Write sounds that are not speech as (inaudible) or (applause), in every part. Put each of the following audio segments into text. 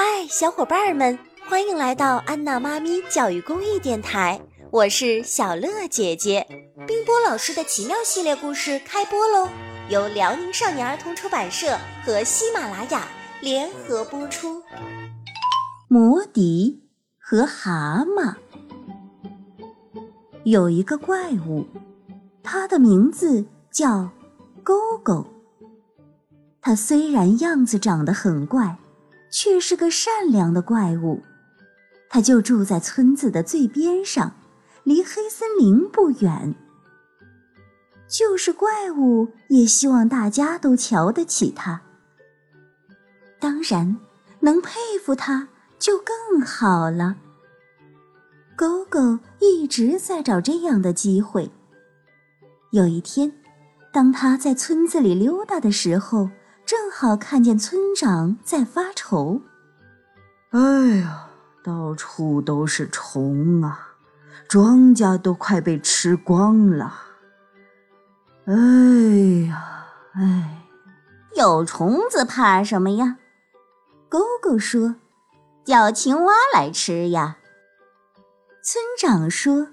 嗨，小伙伴们，欢迎来到安娜妈咪教育公益电台，我是小乐姐姐。冰波老师的奇妙系列故事开播喽，由辽宁少年儿童出版社和喜马拉雅联合播出。魔笛和蛤蟆。有一个怪物，它的名字叫勾勾。它虽然样子长得很怪，却是个善良的怪物。它就住在村子的最边上，离黑森林不远。就是怪物也希望大家都瞧得起它，当然能佩服它就更好了。狗狗一直在找这样的机会。有一天，当他在村子里溜达的时候，正好看见村长在发愁：“哎呀，到处都是虫啊，庄稼都快被吃光了。哎呀，哎，有虫子怕什么呀？”狗狗说：“叫青蛙来吃呀。”村长说：“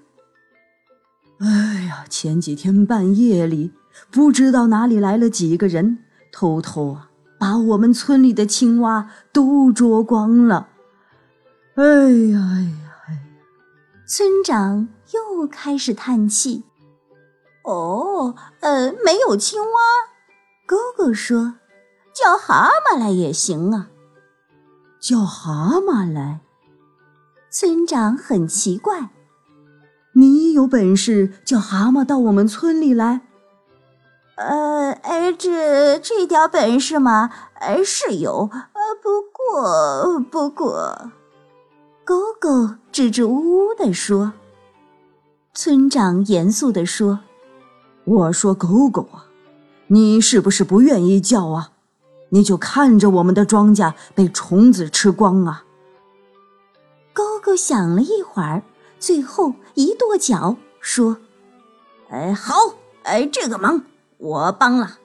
哎呀，前几天半夜里，不知道哪里来了几个人，偷偷啊把我们村里的青蛙都捉光了。哎呀，哎呀，哎呀！”村长又开始叹气。哦，呃，没有青蛙。哥哥说：“叫蛤蟆来也行啊。”叫蛤蟆来。村长很奇怪：“你有本事叫蛤蟆到我们村里来？”“呃，哎，这这点本事嘛，呃，是有。呃，不过，不过，狗狗支支吾吾地说。”村长严肃地说：“我说狗狗啊，你是不是不愿意叫啊？你就看着我们的庄稼被虫子吃光啊！”狗狗想了一会儿，最后一跺脚说：“哎，好，哎，这个忙我帮了。”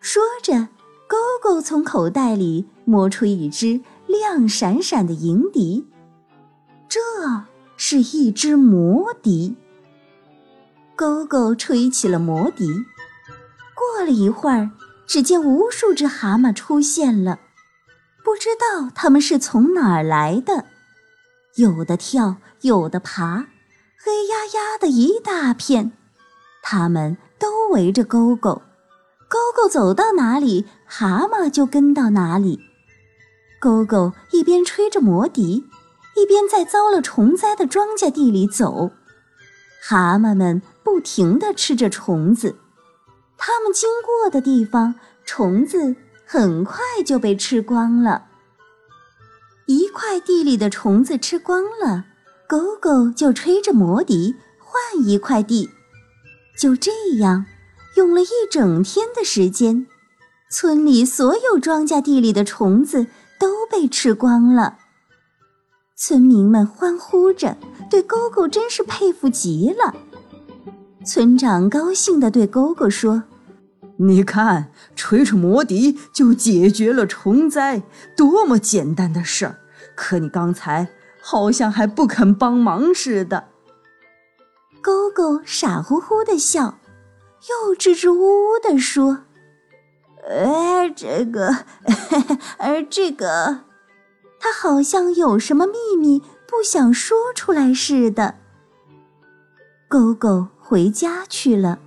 说着，勾勾从口袋里摸出一只亮闪闪的银笛，这是一只魔笛。勾勾吹起了魔笛，过了一会儿，只见无数只蛤蟆出现了，不知道它们是从哪儿来的。有的跳，有的爬，黑压压的一大片，他们都围着勾勾，勾勾走到哪里，蛤蟆就跟到哪里。勾勾一边吹着魔笛，一边在遭了虫灾的庄稼地里走。蛤蟆们不停地吃着虫子，它们经过的地方，虫子很快就被吃光了。一块地里的虫子吃光了，狗狗就吹着魔笛换一块地。就这样，用了一整天的时间，村里所有庄稼地里的虫子都被吃光了。村民们欢呼着，对勾勾真是佩服极了。村长高兴地对勾勾说：“你看，吹吹魔笛就解决了虫灾，多么简单的事儿！”可你刚才好像还不肯帮忙似的。狗狗傻乎乎的笑，又支支吾吾的说：“哎，这个，而 (laughs) 这个，他好像有什么秘密不想说出来似的。”狗狗回家去了，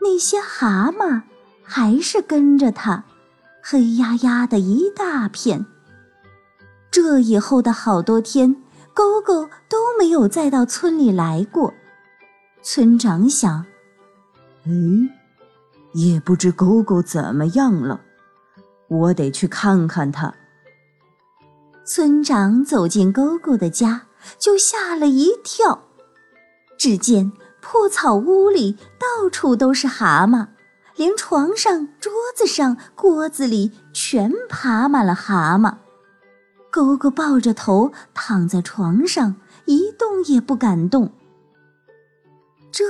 那些蛤蟆还是跟着他，黑压压的一大片。这以后的好多天，狗狗都没有再到村里来过。村长想：“哎，也不知狗狗怎么样了，我得去看看它。”村长走进狗狗的家，就吓了一跳。只见破草屋里到处都是蛤蟆，连床上、桌子上、锅子里全爬满了蛤蟆。狗狗抱着头躺在床上，一动也不敢动。这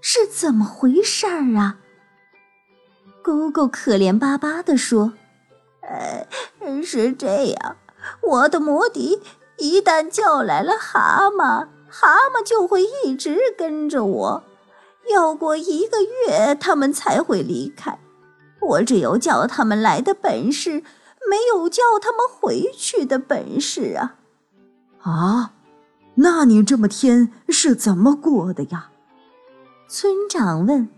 是怎么回事儿啊？姑姑可怜巴巴地说：“呃，是这样，我的魔笛一旦叫来了蛤蟆，蛤蟆就会一直跟着我，要过一个月他们才会离开。我只有叫他们来的本事，没有叫他们回去的本事啊！啊，那你这么天是怎么过的呀？村长问。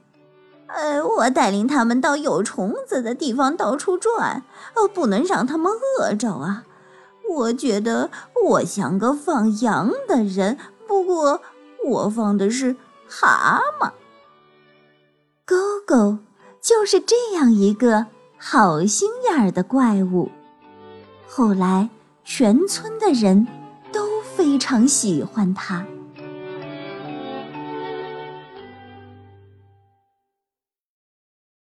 呃，我带领他们到有虫子的地方到处转，呃，不能让他们饿着啊。我觉得我像个放羊的人，不过我放的是蛤蟆。狗狗就是这样一个好心眼儿的怪物。后来，全村的人都非常喜欢它。